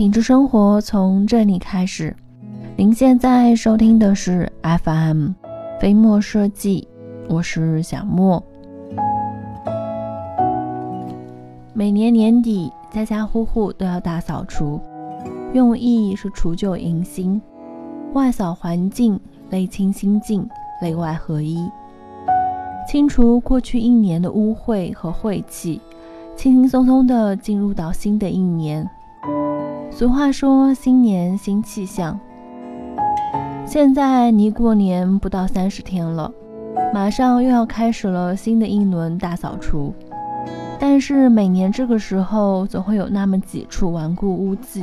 品质生活从这里开始。您现在收听的是 FM 飞墨设计，我是小莫。每年年底，家家户户都要大扫除，用意是除旧迎新，外扫环境，内清心境，内外合一，清除过去一年的污秽和晦气，轻轻松松的进入到新的一年。俗话说，新年新气象。现在离过年不到三十天了，马上又要开始了新的一轮大扫除。但是每年这个时候，总会有那么几处顽固污迹，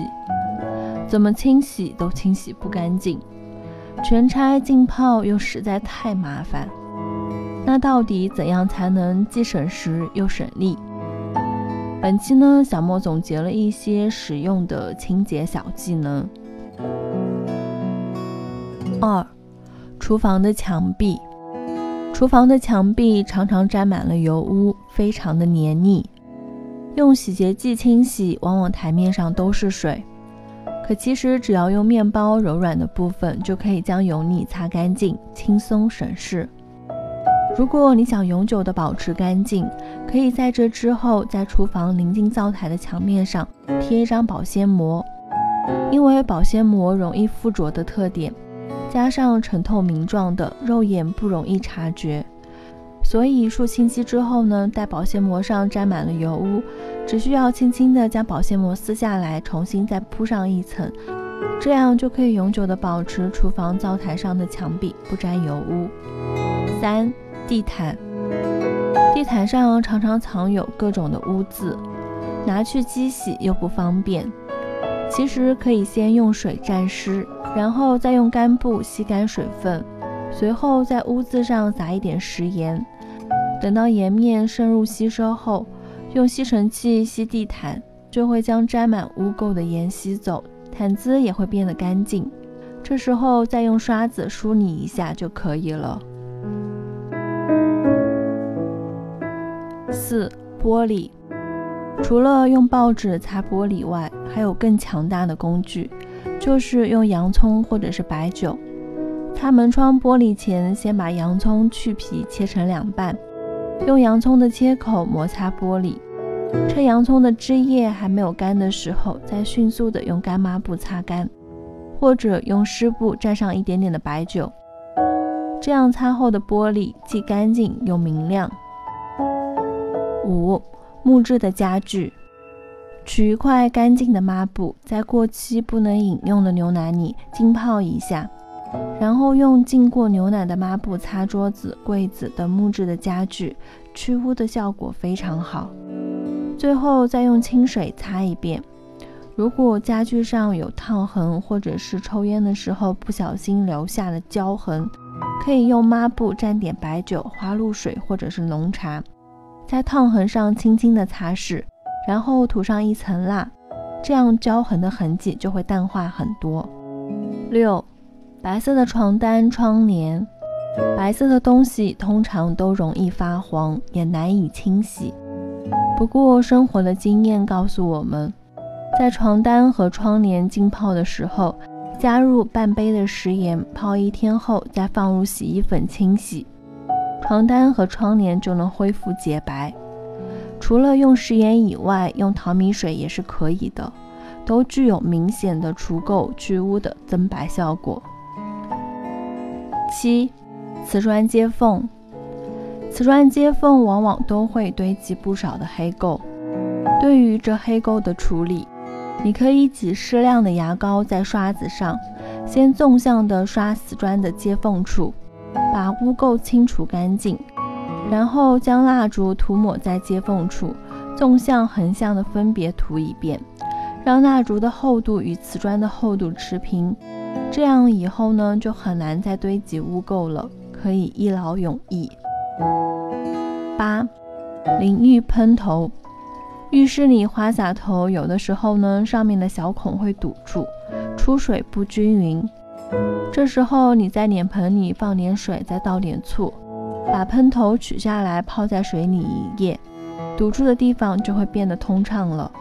怎么清洗都清洗不干净，全拆浸泡又实在太麻烦。那到底怎样才能既省时又省力？本期呢，小莫总结了一些实用的清洁小技能。二，厨房的墙壁，厨房的墙壁常常沾满了油污，非常的黏腻。用洗洁剂清洗，往往台面上都是水。可其实只要用面包柔软的部分，就可以将油腻擦干净，轻松省事。如果你想永久的保持干净，可以在这之后，在厨房临近灶台的墙面上贴一张保鲜膜，因为保鲜膜容易附着的特点，加上呈透明状的，肉眼不容易察觉，所以数清晰之后呢，待保鲜膜上沾满了油污，只需要轻轻的将保鲜膜撕下来，重新再铺上一层，这样就可以永久的保持厨房灶台上的墙壁不沾油污。三。地毯，地毯上常常藏有各种的污渍，拿去机洗又不方便。其实可以先用水蘸湿，然后再用干布吸干水分，随后在污渍上撒一点食盐，等到盐面深入吸收后，用吸尘器吸地毯，就会将沾满污垢的盐吸走，毯子也会变得干净。这时候再用刷子梳理一下就可以了。四、玻璃，除了用报纸擦玻璃外，还有更强大的工具，就是用洋葱或者是白酒。擦门窗玻璃前，先把洋葱去皮切成两半，用洋葱的切口摩擦玻璃。趁洋葱的汁液还没有干的时候，再迅速的用干抹布擦干，或者用湿布蘸上一点点的白酒，这样擦后的玻璃既干净又明亮。五、木质的家具，取一块干净的抹布，在过期不能饮用的牛奶里浸泡一下，然后用浸过牛奶的抹布擦桌子、柜子等木质的家具，去污的效果非常好。最后再用清水擦一遍。如果家具上有烫痕，或者是抽烟的时候不小心留下了胶痕，可以用抹布蘸点白酒、花露水或者是浓茶。在烫痕上轻轻的擦拭，然后涂上一层蜡，这样胶痕的痕迹就会淡化很多。六，白色的床单、窗帘，白色的东西通常都容易发黄，也难以清洗。不过生活的经验告诉我们，在床单和窗帘浸泡的时候，加入半杯的食盐，泡一天后再放入洗衣粉清洗。床单和窗帘就能恢复洁白。除了用食盐以外，用淘米水也是可以的，都具有明显的除垢去污的增白效果。七，瓷砖接缝，瓷砖接缝往往都会堆积不少的黑垢。对于这黑垢的处理，你可以挤适量的牙膏在刷子上，先纵向的刷瓷砖的接缝处。把污垢清除干净，然后将蜡烛涂抹在接缝处，纵向、横向的分别涂一遍，让蜡烛的厚度与瓷砖的厚度持平。这样以后呢，就很难再堆积污垢了，可以一劳永逸。八、淋浴喷头，浴室里花洒头有的时候呢，上面的小孔会堵住，出水不均匀。这时候，你在脸盆里放点水，再倒点醋，把喷头取下来，泡在水里一夜，堵住的地方就会变得通畅了。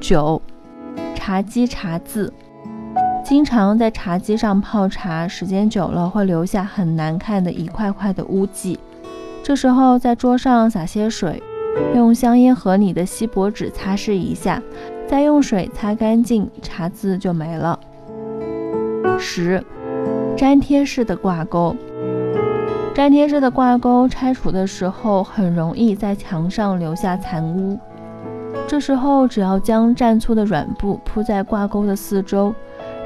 九，茶几茶渍。经常在茶几上泡茶，时间久了会留下很难看的一块块的污迹。这时候在桌上洒些水，用香烟盒里的锡箔纸擦拭一下，再用水擦干净，茶渍就没了。十，粘贴式的挂钩。粘贴式的挂钩拆除的时候，很容易在墙上留下残污。这时候只要将蘸醋的软布铺在挂钩的四周。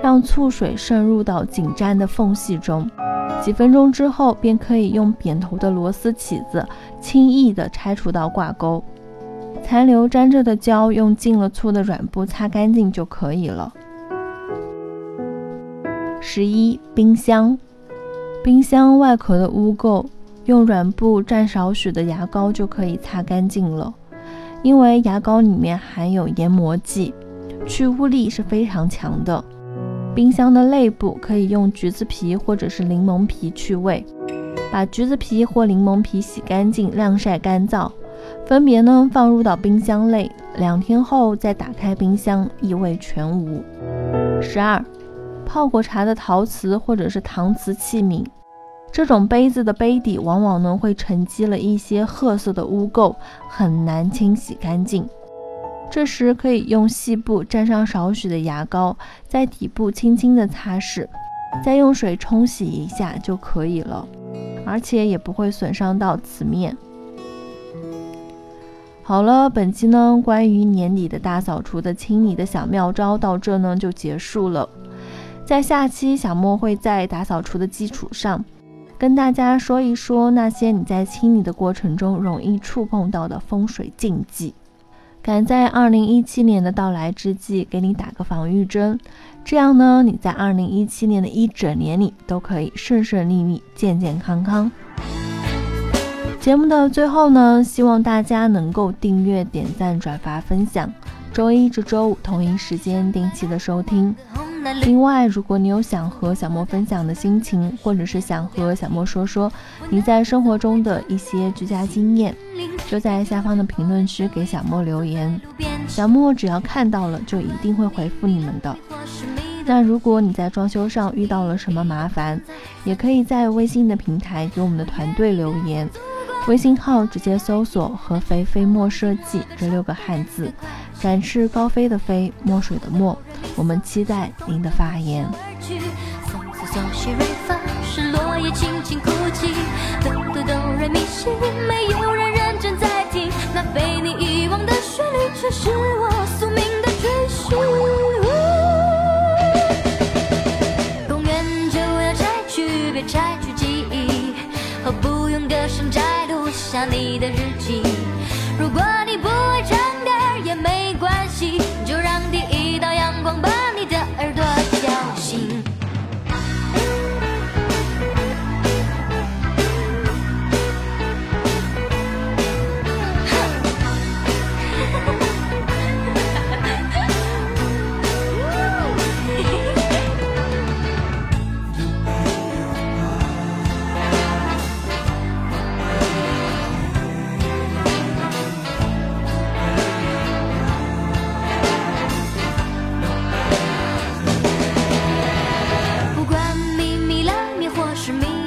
让醋水渗入到紧粘的缝隙中，几分钟之后便可以用扁头的螺丝起子轻易地拆除到挂钩。残留粘着的胶用浸了醋的软布擦干净就可以了。十一，冰箱，冰箱外壳的污垢用软布蘸少许的牙膏就可以擦干净了，因为牙膏里面含有研磨剂，去污力是非常强的。冰箱的内部可以用橘子皮或者是柠檬皮去味，把橘子皮或柠檬皮洗干净、晾晒干燥，分别呢放入到冰箱内，两天后再打开冰箱，异味全无。十二，泡过茶的陶瓷或者是搪瓷器皿，这种杯子的杯底往往呢会沉积了一些褐色的污垢，很难清洗干净。这时可以用细布蘸上少许的牙膏，在底部轻轻的擦拭，再用水冲洗一下就可以了，而且也不会损伤到瓷面。好了，本期呢关于年底的大扫除的清理的小妙招到这呢就结束了。在下期小莫会在打扫除的基础上，跟大家说一说那些你在清理的过程中容易触碰到的风水禁忌。赶在二零一七年的到来之际，给你打个防御针，这样呢，你在二零一七年的一整年里都可以顺顺利利、健健康康。节目的最后呢，希望大家能够订阅、点赞、转发、分享，周一至周五同一时间定期的收听。另外，如果你有想和小莫分享的心情，或者是想和小莫说说你在生活中的一些居家经验，就在下方的评论区给小莫留言，小莫只要看到了就一定会回复你们的。那如果你在装修上遇到了什么麻烦，也可以在微信的平台给我们的团队留言。微信号直接搜索“合肥飞墨设计”这六个汉字，展翅高飞的飞，墨水的墨，我们期待您的发言。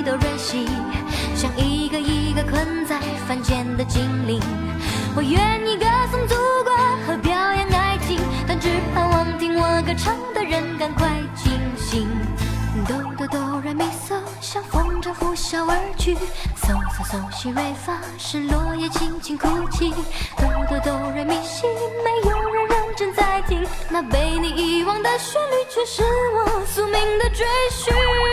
哆瑞西像一个一个困在凡间的精灵我愿意歌颂祖国和表扬爱情但只盼望听我歌唱的人赶快清醒哆哆哆瑞咪嗦像风筝呼啸而去嗦嗦嗦西瑞发是落叶轻轻哭泣哆哆哆瑞咪西没有人认真在听那被你遗忘的旋律却是我宿命的追寻。